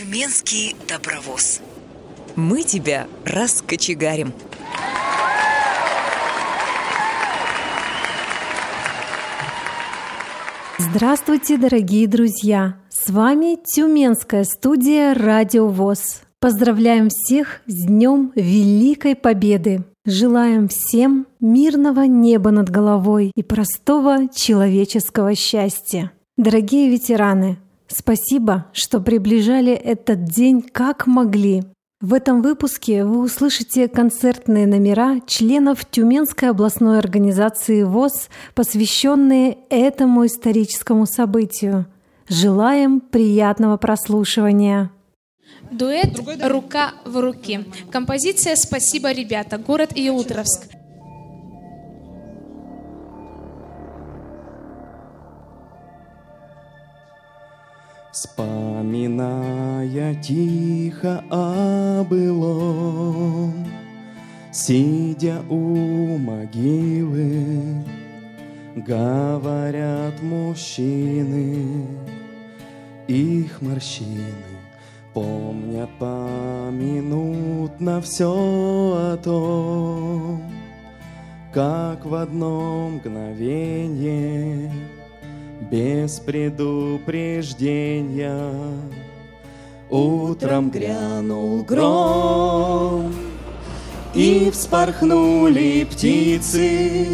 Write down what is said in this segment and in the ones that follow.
Тюменский добровоз. Мы тебя раскочегарим. Здравствуйте, дорогие друзья! С вами Тюменская студия «Радио ВОЗ». Поздравляем всех с Днем Великой Победы! Желаем всем мирного неба над головой и простого человеческого счастья. Дорогие ветераны, спасибо, что приближали этот день как могли. В этом выпуске вы услышите концертные номера членов Тюменской областной организации ВОЗ, посвященные этому историческому событию. Желаем приятного прослушивания. Дуэт «Рука в руке». Композиция «Спасибо, ребята», город Иутровск. Вспоминая тихо о былом, Сидя у могилы, Говорят мужчины, их морщины Помнят поминутно все о том, Как в одно мгновение без предупреждения. Утром грянул гром, и вспорхнули птицы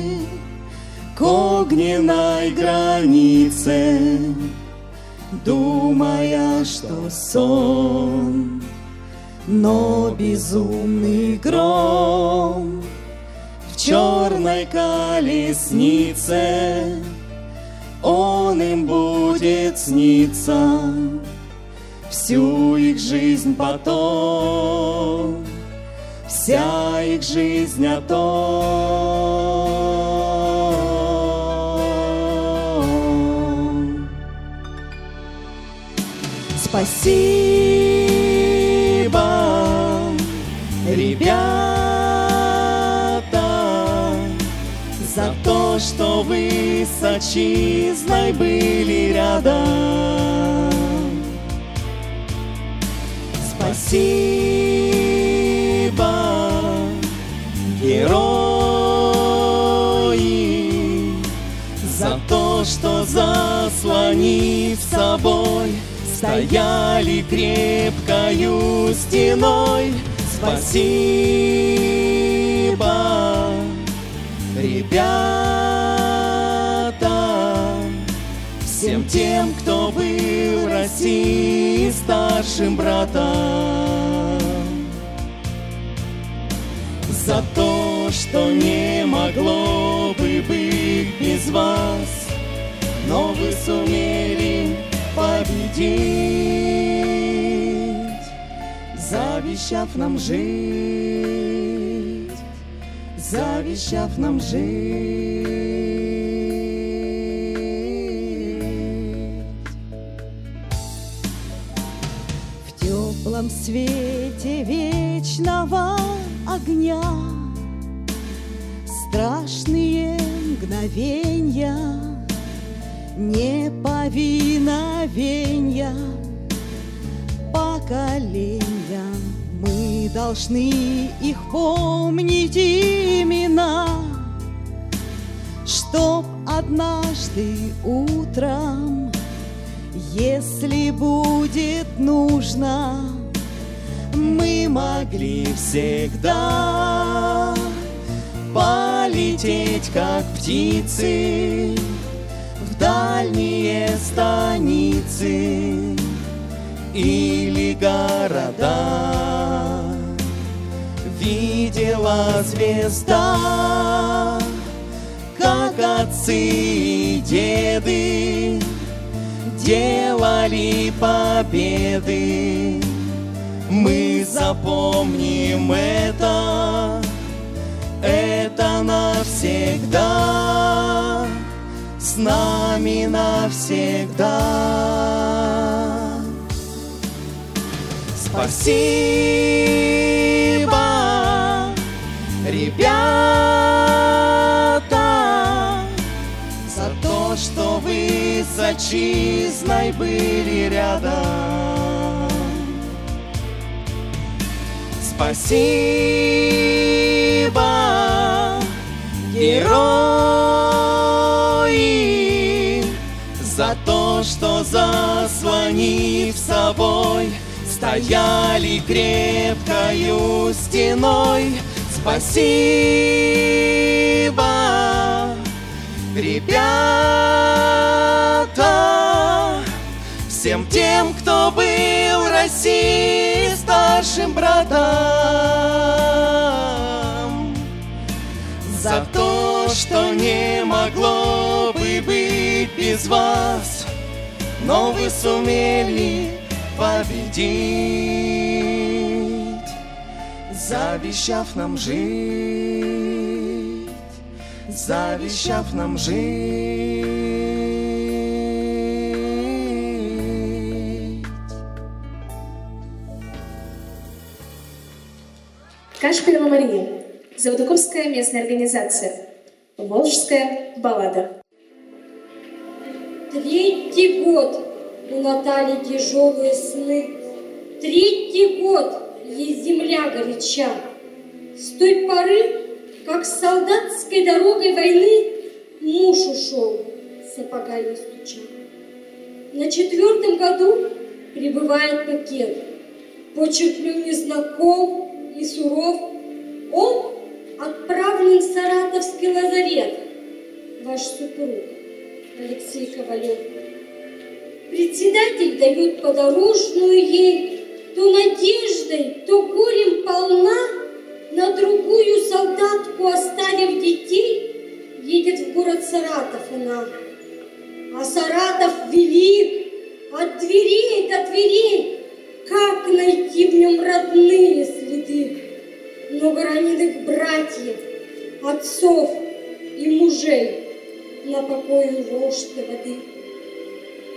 к огненной границе, думая, что сон, но безумный гром в черной колеснице он им будет сниться. Всю их жизнь потом, вся их жизнь о том. Спасибо, вы с отчизной были рядом. Спасибо, герои, за то, что заслонив собой, стояли крепкою стеной. Спасибо, ребята, тем, кто был России старшим братом. За то, что не могло бы быть без вас, но вы сумели победить, завещав нам жить, завещав нам жить. Свете вечного огня. Страшные мгновенья Неповиновенья Поколения Мы должны их помнить имена Чтоб однажды утром Если будет нужно Мы могли всегда Полететь, как птицы В дальние станицы Или города. Видела звезда Как отцы и деды Делали победы Мы запомним это это навсегда, с нами навсегда. Спасибо, ребята, за то, что вы с отчизной были рядом. Спасибо, герои, за то, что заслонив собой, стояли крепкою стеной. Спасибо, ребята, всем тем, кто был России старшим братом, за то, что не могло бы быть без вас, но вы сумели победить, завещав нам жить, завещав нам жить. Кашпирова Мария. Заводоковская местная организация. Волжская баллада. Третий год у Натальи тяжелые сны. Третий год ей земля горяча. С той поры, как с солдатской дорогой войны муж ушел, сапогами стуча. На четвертом году прибывает пакет. Почерк не знаком и суров. Он отправлен в Саратовский лазарет. Ваш супруг Алексей Ковалев. Председатель дает подорожную ей, то надеждой, то горем полна, на другую солдатку, оставив детей, едет в город Саратов она. А Саратов велик, от дверей до дверей, как найти в нем родные следы? Много раненых братьев, отцов и мужей на покою Волжской воды.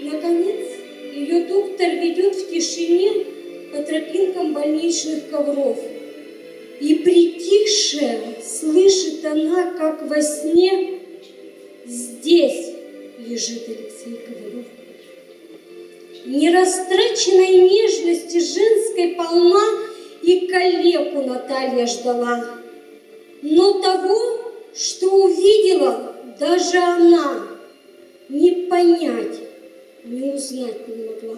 Наконец, ее доктор ведет в тишине по тропинкам больничных ковров. И притихшая слышит она, как во сне, здесь лежит Алексей Ковалев. Нерастраченной нежности женской полна и калеку Наталья ждала. Но того, что увидела, даже она не понять, не узнать не могла.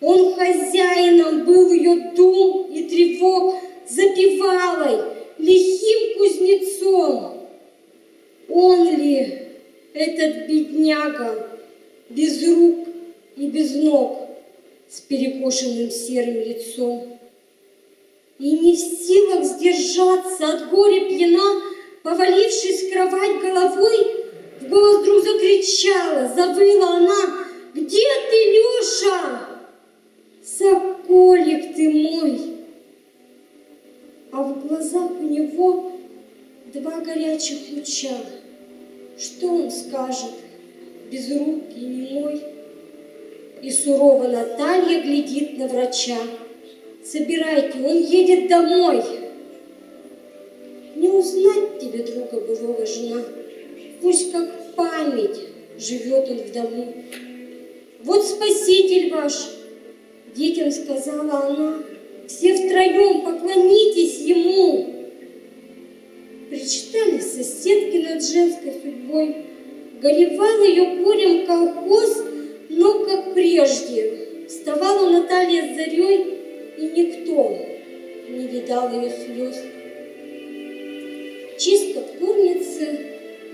Он хозяином был ее дум и тревог, запевалой, лихим кузнецом. Он ли этот бедняга, без рук и без ног, с перекошенным серым лицом? И не в силах сдержаться от горя пьяна, повалившись в кровать головой, в голос вдруг закричала, завыла она, «Где ты, Леша? Соколик ты мой!» А в глазах у него два горячих луча. Что он скажет, без рук и немой? И сурово Наталья глядит на врача. Собирайте, он едет домой. Не узнать тебе, друга былого жена, Пусть как память живет он в дому. Вот спаситель ваш, детям сказала она, все втроем поклонитесь ему. Причитали соседки над женской судьбой, горевал ее горем колхоз, но, как прежде, вставала Наталья с зарей, и никто не видал ее слез. Чисто в курнице,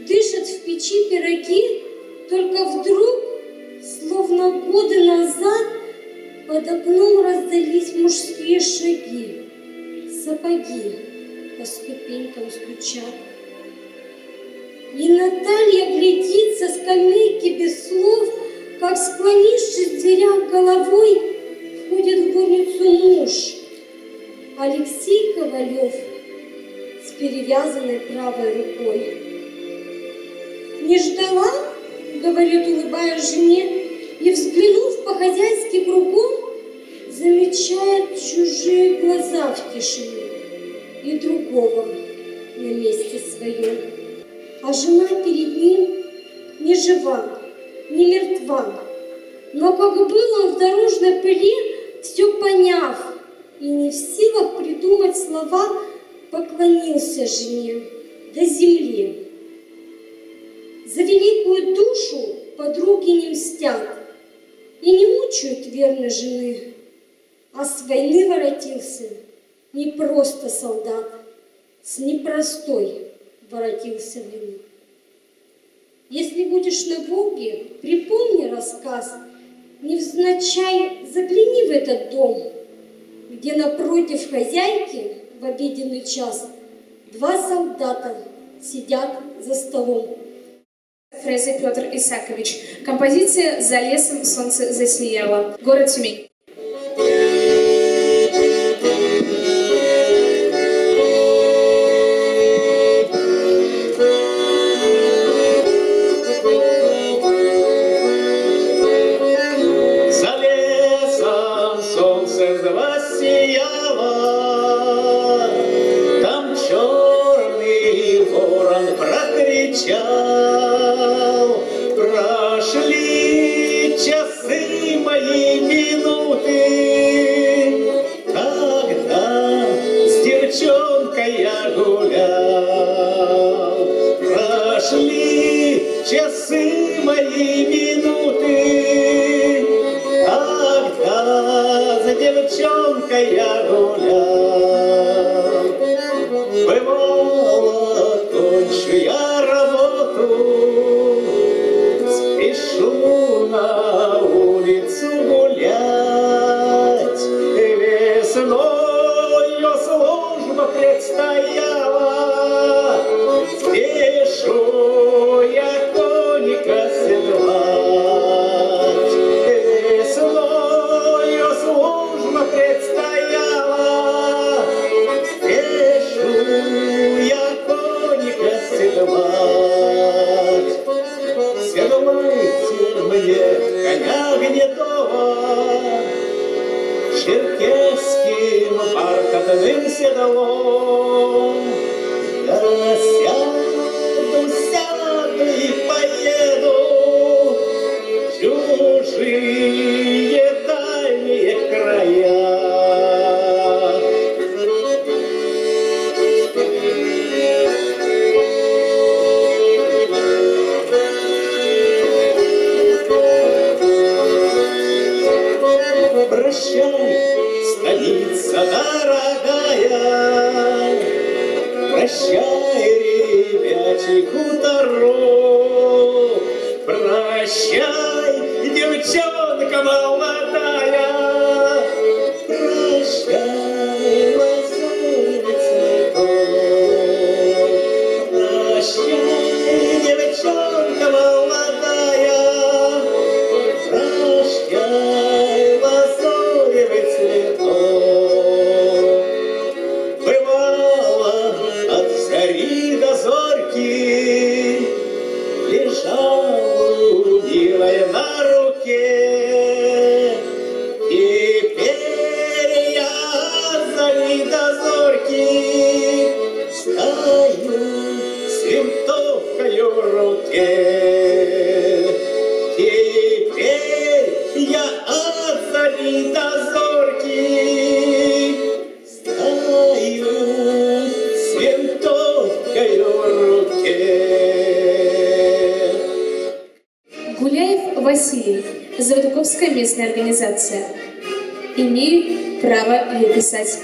дышат в печи пироги, только вдруг, словно годы назад, под окном раздались мужские шаги, сапоги по ступенькам стучат. И Наталья глядит со скамейки без слов, как, склонившись в дверях головой, входит в горницу муж, Алексей Ковалев с перевязанной правой рукой. «Не ждала?» — говорит, улыбаясь жене, и, взглянув по-хозяйски кругом, замечает чужие глаза в тишине и другого на месте своем. А жена перед ним не жива, не мертва, но как был он в дорожной пыли, все поняв, и не в силах придумать слова, поклонился жене до земли. За великую душу подруги не мстят и не мучают верно жены, а с войны воротился не просто солдат, с непростой воротился вины. Если будешь на Волге, припомни рассказ, невзначай загляни в этот дом, где напротив хозяйки в обеденный час два солдата сидят за столом. Фрезе Петр Исакович. Композиция «За лесом солнце засияло». Город Тюмень.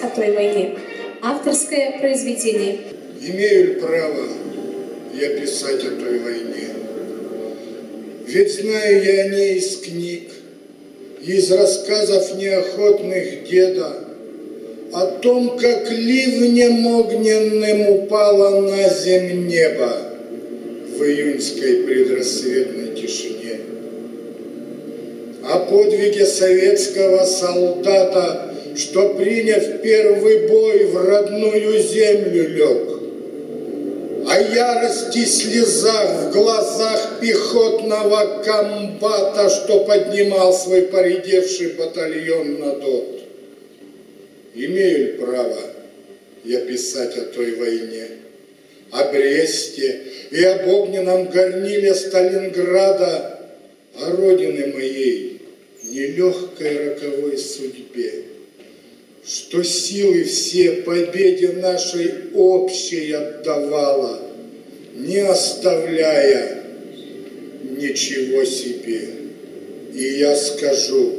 О той войне. Авторское произведение. Имею ли право я писать о той войне? Ведь знаю я о ней из книг, из рассказов неохотных деда, о том, как ливнем огненным упало на земь небо в июньской предрассветной тишине. О подвиге советского солдата, что, приняв первый бой, в родную землю лег. О ярости слезах в глазах пехотного комбата, что поднимал свой поредевший батальон на дот. Имею ли право я писать о той войне, о Бресте и об огненном горниле Сталинграда, о родины моей нелегкой роковой судьбе, что силы все победе нашей общей отдавала, не оставляя ничего себе. И я скажу,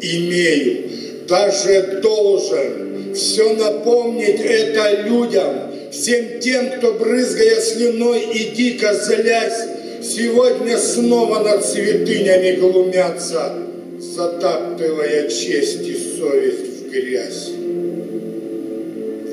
имею, даже должен все напомнить это людям, всем тем, кто, брызгая слюной и дико злясь, сегодня снова над святынями глумятся, затаптывая честь и совесть грязь.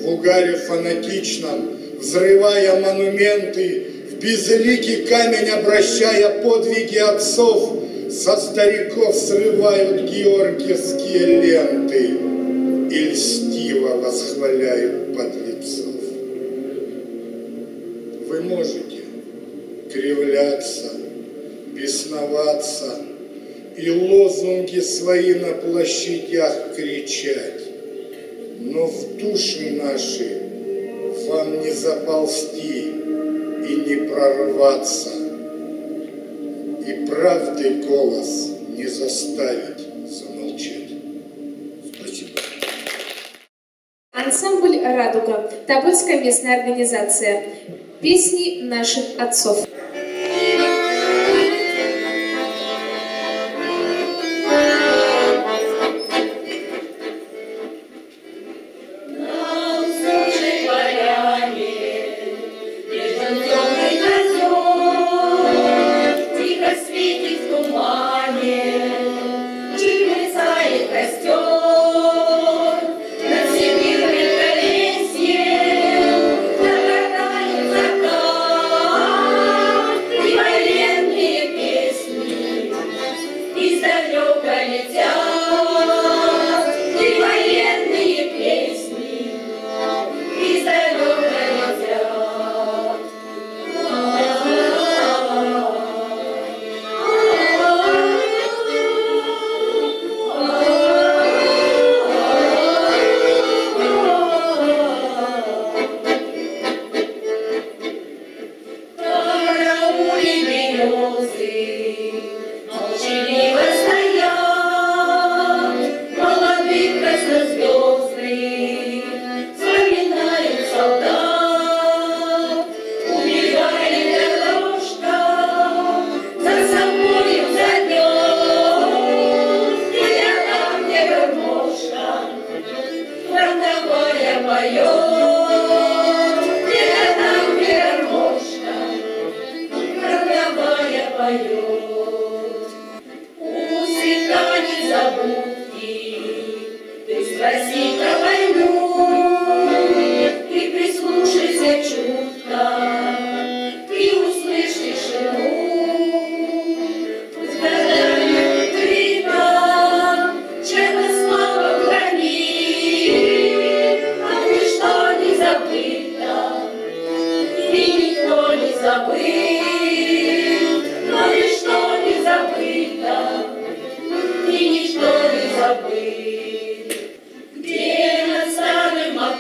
В угаре фанатичном, взрывая монументы, в безликий камень обращая подвиги отцов, со стариков срывают георгиевские ленты и льстиво восхваляют подлецов. Вы можете кривляться, бесноваться и лозунги свои на площадях кричать, но в души наши вам не заползти и не прорваться, и правды голос не заставить замолчать. Спасибо. Ансамбль «Радуга», Тобольская местная организация. Песни наших отцов.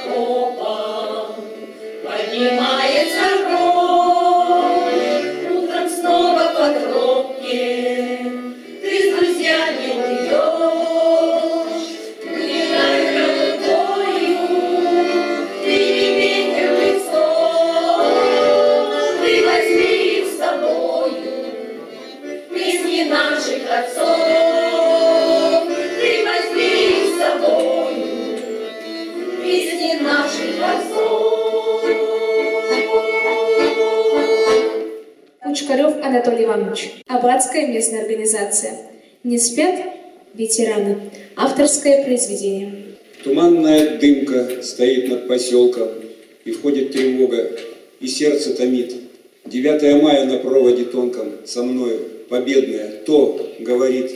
Якубом, поднимай. Ветераны. Авторское произведение. Туманная дымка стоит над поселком, и входит тревога, и сердце томит. 9 мая на проводе тонком со мною, победное, то говорит,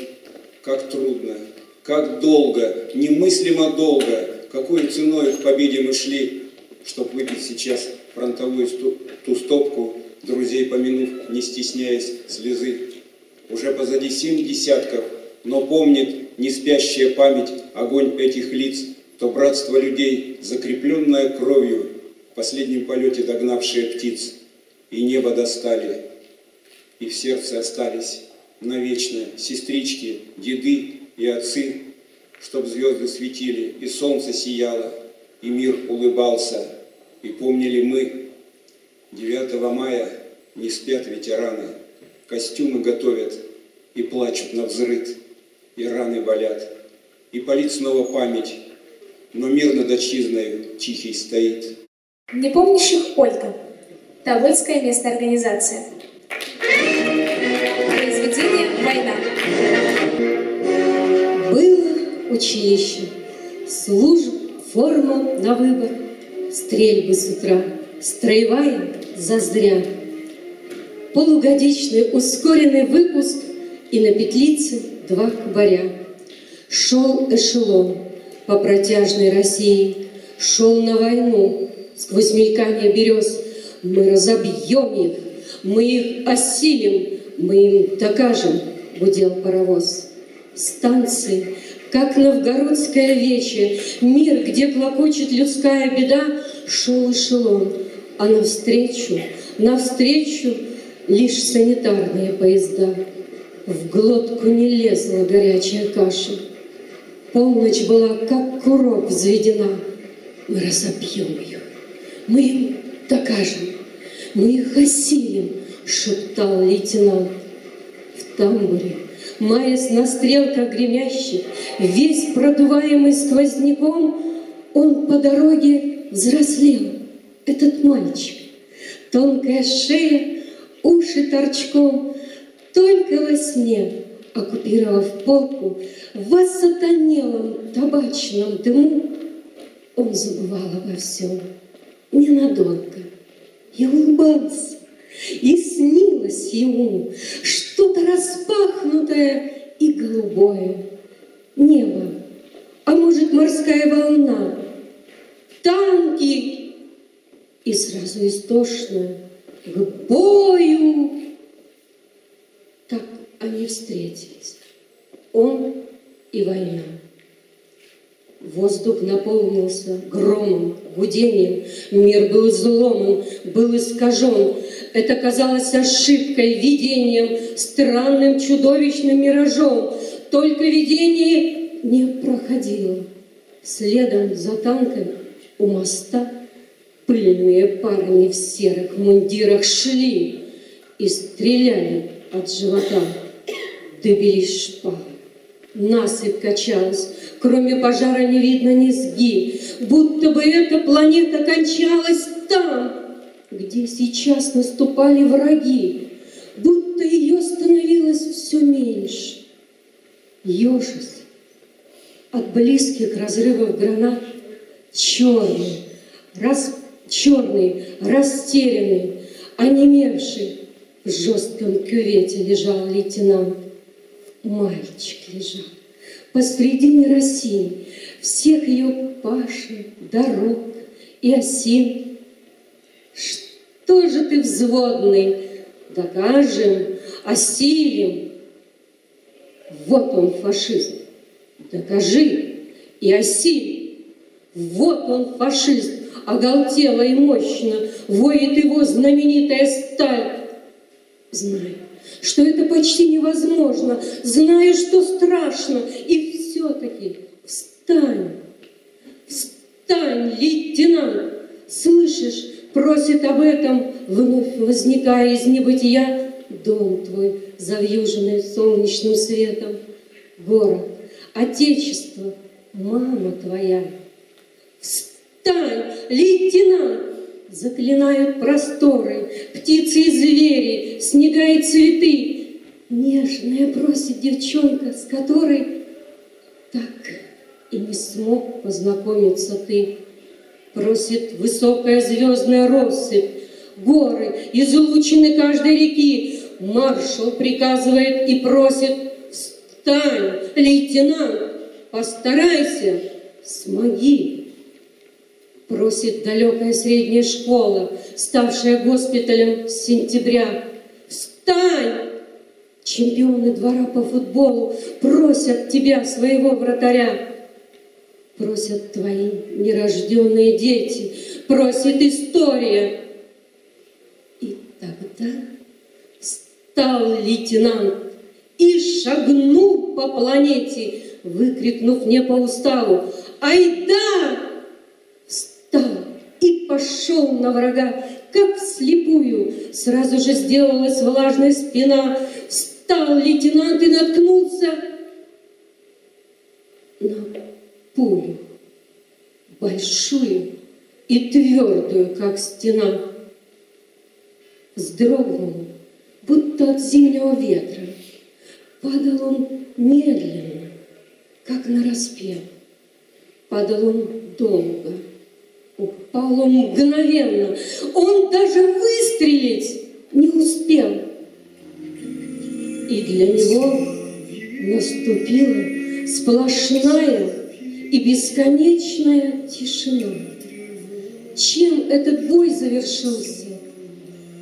как трудно, как долго, немыслимо долго, какой ценой к победе мы шли, чтоб выпить сейчас фронтовую ту стопку, друзей помянув, не стесняясь слезы. Уже позади семь десятков но помнит не спящая память огонь этих лиц, то братство людей, закрепленное кровью, в последнем полете догнавшие птиц, и небо достали, и в сердце остались навечно сестрички, деды и отцы, чтоб звезды светили, и солнце сияло, и мир улыбался, и помнили мы. 9 мая не спят ветераны, костюмы готовят и плачут на взрыт, и раны болят, и палит снова память, но мир над отчизною тихий стоит. Непомнящих Ольга. Тобольская местная организация. Произведение «Война». Было училище, служб, форма на выбор, стрельбы с утра, строевая зазря. Полугодичный ускоренный выпуск и на петлице два кубаря. Шел эшелон по протяжной России, шел на войну сквозь мелькание берез. Мы разобьем их, мы их осилим, мы им докажем, гудел паровоз. Станции, как новгородское вече, мир, где клокочет людская беда, шел эшелон, а навстречу, навстречу лишь санитарные поезда. В глотку не лезла горячая каша. Полночь была, как курок взведена. Мы разобьем их, мы им докажем, мы их осилим, шептал лейтенант. В тамбуре, маясь на стрелках гремящих, весь продуваемый сквозняком, он по дороге взрослел, этот мальчик. Тонкая шея, уши торчком, только во сне, оккупировав полку, в осатанелом табачном дыму, он забывал обо всем ненадолго и улыбался. И снилось ему что-то распахнутое и голубое. Небо, а может морская волна, танки и сразу истошно к бою. Так они встретились, он и война. Воздух наполнился громом, гудением. Мир был взломан, был искажен. Это казалось ошибкой, видением, странным чудовищным миражом. Только видение не проходило. Следом за танком у моста пыльные парни в серых мундирах шли и стреляли от живота. Добились шпалы. Насыпь качалась, кроме пожара не видно низги, будто бы эта планета кончалась там, где сейчас наступали враги, будто ее становилось все меньше. Ежась от близких разрывов гранат, черный, рас... черный, растерянный, онемевший, в жестком кювете лежал лейтенант. Мальчик лежал посредине России, всех ее пашин, дорог и осин. Что же ты, взводный, докажем, осилим? Вот он, фашист, докажи и осиль. Вот он, фашист, оголтело и мощно, воет его знаменитая сталь. Знаю, что это почти невозможно, зная, что страшно, и все-таки встань, встань, лейтенант, слышишь, просит об этом, вновь возникая из небытия, дом твой, завьюженный солнечным светом, город, отечество, мама твоя. Встань, лейтенант, Заклинают просторы, птицы и звери, снега и цветы. Нежная просит девчонка, с которой так и не смог познакомиться ты. Просит высокая звездная россыпь, горы, излучины каждой реки. Маршал приказывает и просит, встань, лейтенант, постарайся, смоги просит далекая средняя школа, ставшая госпиталем с сентября. Встань! Чемпионы двора по футболу просят тебя, своего вратаря. Просят твои нерожденные дети, просит история. И тогда стал лейтенант и шагнул по планете, выкрикнув не по уставу «Айда!» И пошел на врага, как вслепую. Сразу же сделалась влажная спина. Встал лейтенант и наткнулся на пулю, большую и твердую, как стена. Вздрогнул, будто от зимнего ветра. Падал он медленно, как на распев. Падал он долго, упал он мгновенно. Он даже выстрелить не успел. И для него наступила сплошная и бесконечная тишина. Чем этот бой завершился,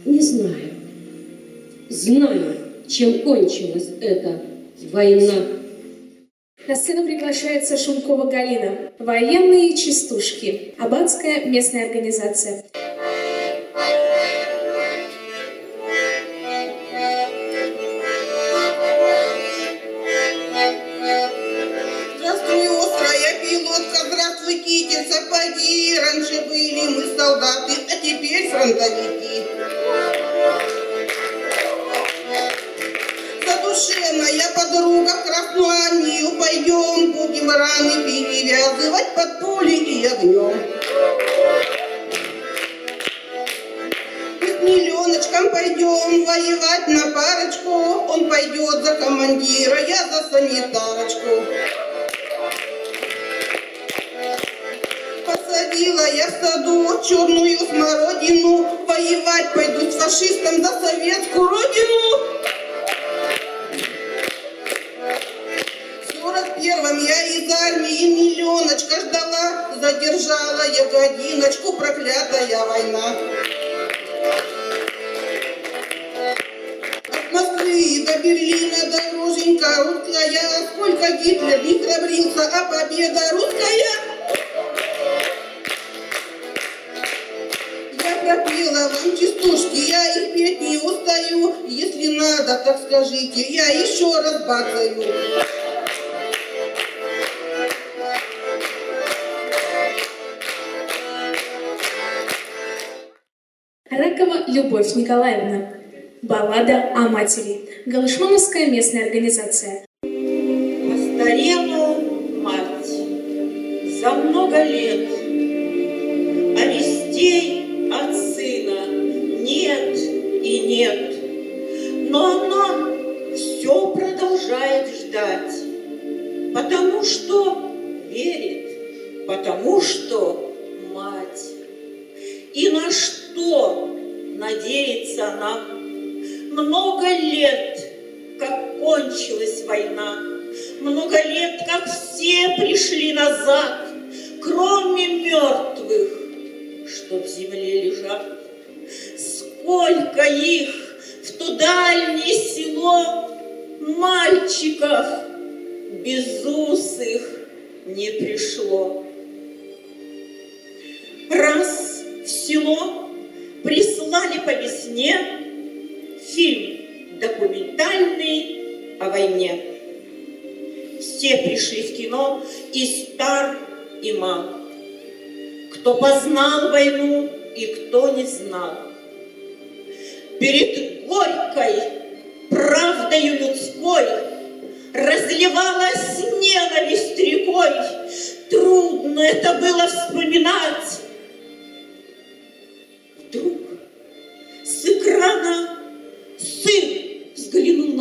не знаю. Знаю, чем кончилась эта война. На сцену приглашается Шумкова Галина. Военные частушки. Абадская местная организация. Здравствуй, острая пилотка, здравствуй, китель, сапоги. Раньше были мы солдаты, а теперь фронтовики. Армию пойдем, будем раны перевязывать под пули и огнем. Мы с миллионочком пойдем воевать на парочку, он пойдет за командира, я за санитарочку. Посадила я в саду черную смородину, воевать пойду с фашистом за советскую родину. Миллионочка ждала, задержала я годиночку, проклятая война. От Москвы до Берлина дороженька русская, сколько Гитлер не храбрился, а победа русская. Я пропела вам частушки, я их петь не устаю. Если надо, так скажите, я еще раз бацаю. Любовь Николаевна. Баллада о матери. Галышмановская местная организация. Постарела мать за много лет, а вестей от сына нет и нет. Но она все продолжает ждать, потому что верит, потому что мать. И на что надеется она? Много лет, как кончилась война, много лет, как все пришли назад, кроме мертвых, что в земле лежат. Сколько их в то дальнее село мальчиков безусых не пришло. Раз в село прислали по весне фильм документальный о войне. Все пришли в кино, и стар, и мал. Кто познал войну, и кто не знал. Перед горькой правдою людской разливалась ненависть рекой. Трудно это было вспоминать.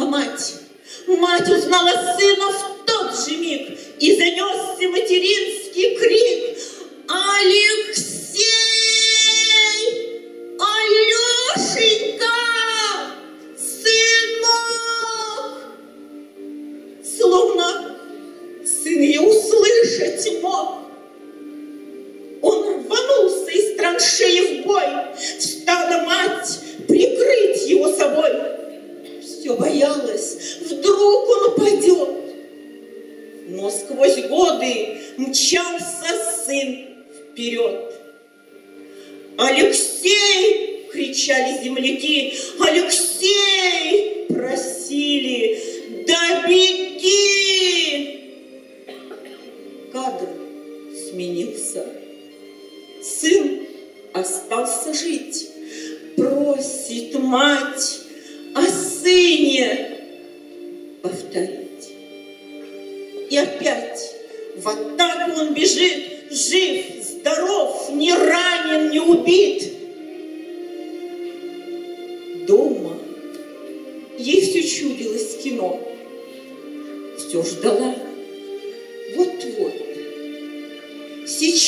На мать. Мать узнала сына в тот же миг и занесся материнский крик. Алексей!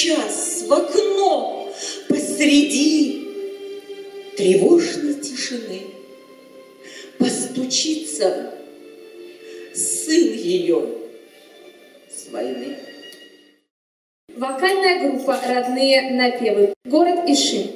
Сейчас в окно посреди тревожной тишины постучится сын ее с войны. Вокальная группа «Родные напевы». Город Ишим.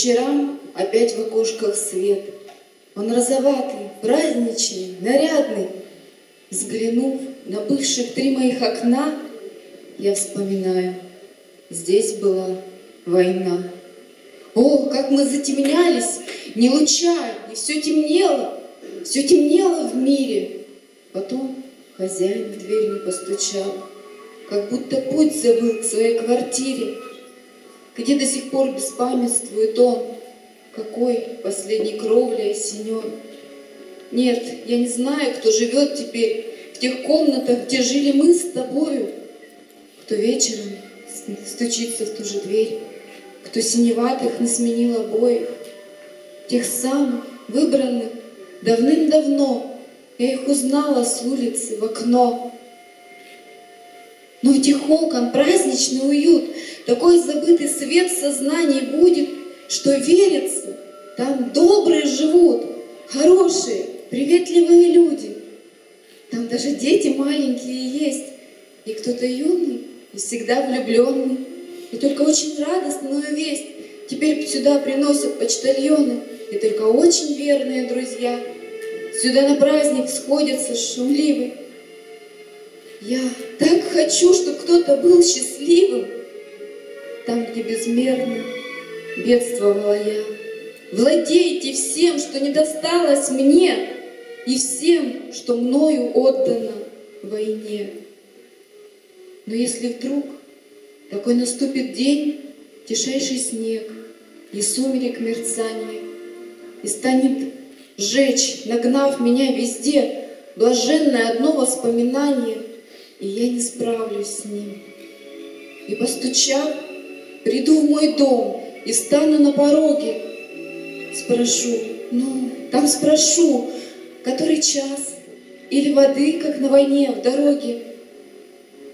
Вечерам опять в окошках свет. Он розоватый, праздничный, нарядный. Взглянув на бывших три моих окна, я вспоминаю, здесь была война. О, как мы затемнялись, не луча, и все темнело, все темнело в мире. Потом хозяин в дверь не постучал, как будто путь забыл к своей квартире, где до сих пор беспамятствует он, какой последней кровлей осенен. Нет, я не знаю, кто живет теперь в тех комнатах, где жили мы с тобою, кто вечером стучится в ту же дверь, кто синеватых не сменил обоих, тех самых, выбранных давным-давно, я их узнала с улицы в окно. Но в тех окон праздничный уют, такой забытый свет в сознании будет, что верится, там добрые живут, хорошие, приветливые люди. Там даже дети маленькие есть, и кто-то юный, и всегда влюбленный. И только очень радостную весть Теперь сюда приносят почтальоны и только очень верные друзья. Сюда на праздник сходятся шумливы. Я так хочу, чтобы кто-то был счастливым, там, где безмерно бедствовала я. Владейте всем, что не досталось мне, и всем, что мною отдано войне. Но если вдруг такой наступит день, тишайший снег и сумерек мерцание, и станет жечь, нагнав меня везде, блаженное одно воспоминание, и я не справлюсь с ним. И постучав, приду в мой дом и стану на пороге, спрошу, ну, там спрошу, который час, или воды, как на войне, в дороге,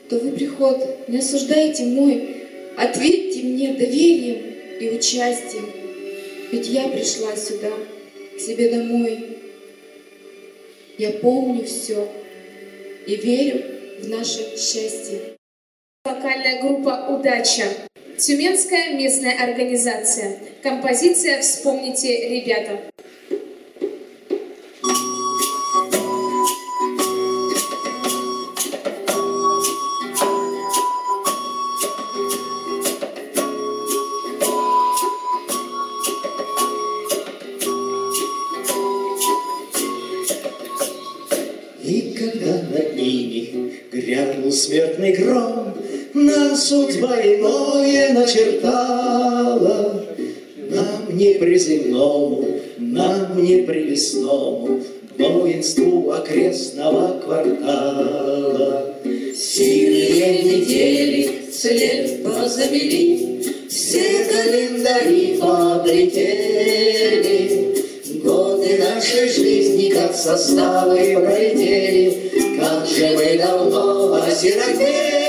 то вы приход не осуждайте мой, ответьте мне доверием и участием, ведь я пришла сюда, к себе домой. Я помню все и верю в наше счастье. Вокальная группа «Удача». Тюменская местная организация. Композиция «Вспомните, ребята». Судьба иное начертала. Нам не приземному, нам не привесному, Воинству окрестного квартала. Синие недели слепо замели, Все календари подлетели, Годы нашей жизни, как составы пролетели, Как же мы давно осиротели.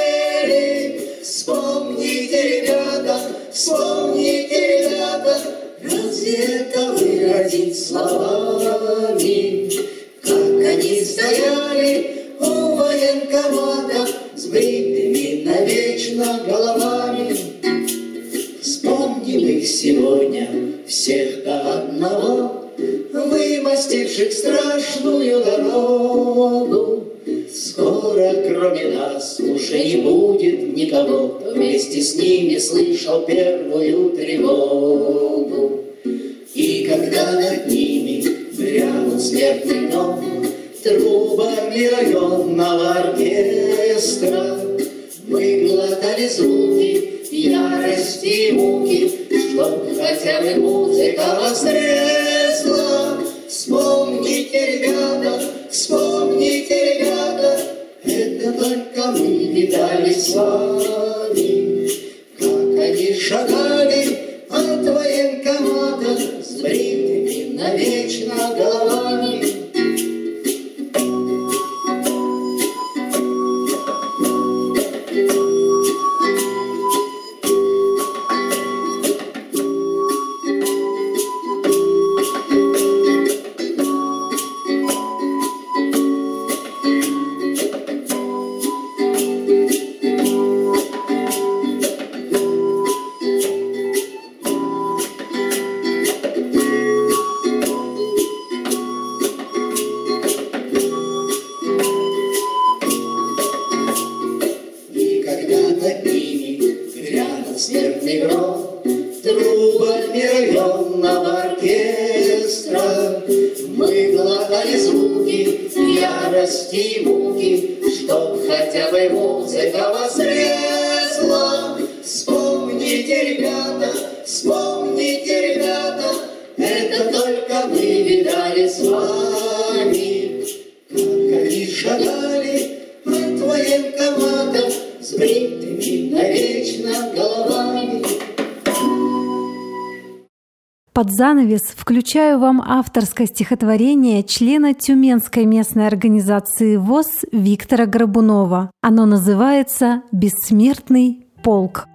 Занавес включаю вам авторское стихотворение члена Тюменской местной организации ВОЗ Виктора Грабунова. Оно называется «Бессмертный полк».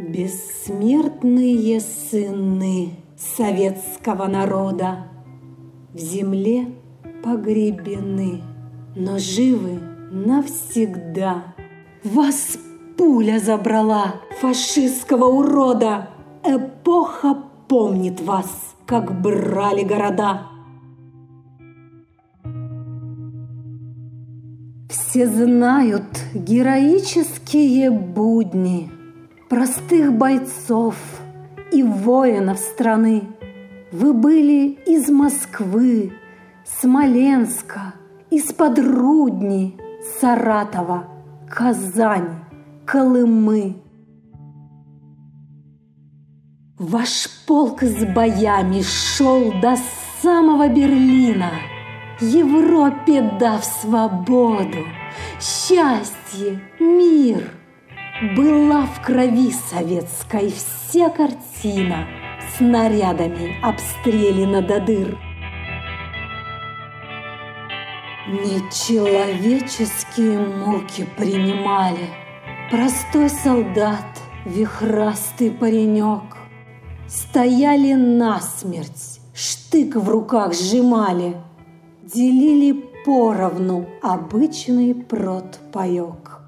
Бессмертные сыны советского народа в земле погребены, но живы навсегда. Вас пуля забрала фашистского урода. Эпоха помнит вас, как брали города. Все знают героические будни простых бойцов и воинов страны. Вы были из Москвы, Смоленска, из-под Рудни, Саратова, Казани, Колымы. Ваш полк с боями шел до самого Берлина, Европе дав свободу, счастье, мир. Была в крови советской вся картина, Снарядами обстреляна до дыр. Нечеловеческие муки принимали Простой солдат, вихрастый паренек. Стояли насмерть, штык в руках сжимали, Делили поровну обычный прот-паек.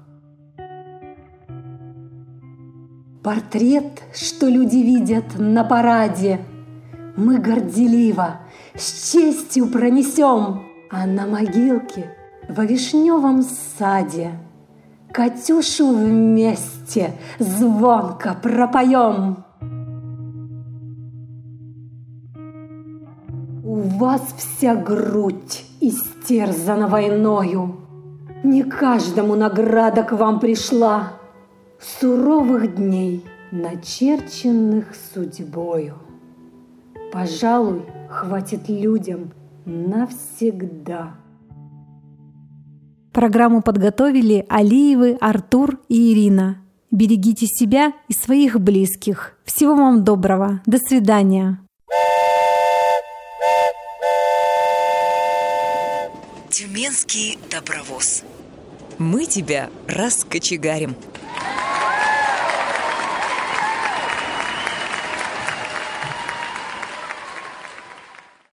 Портрет, что люди видят на параде, Мы горделиво, с честью пронесем, А на могилке во вишневом саде Катюшу вместе звонко пропоем. У вас вся грудь истерзана войною, Не каждому награда к вам пришла, Суровых дней, начерченных судьбою. Пожалуй, хватит людям навсегда. Программу подготовили Алиевы, Артур и Ирина. Берегите себя и своих близких. Всего вам доброго. До свидания. Тюменский добровоз. Мы тебя раскочегарим.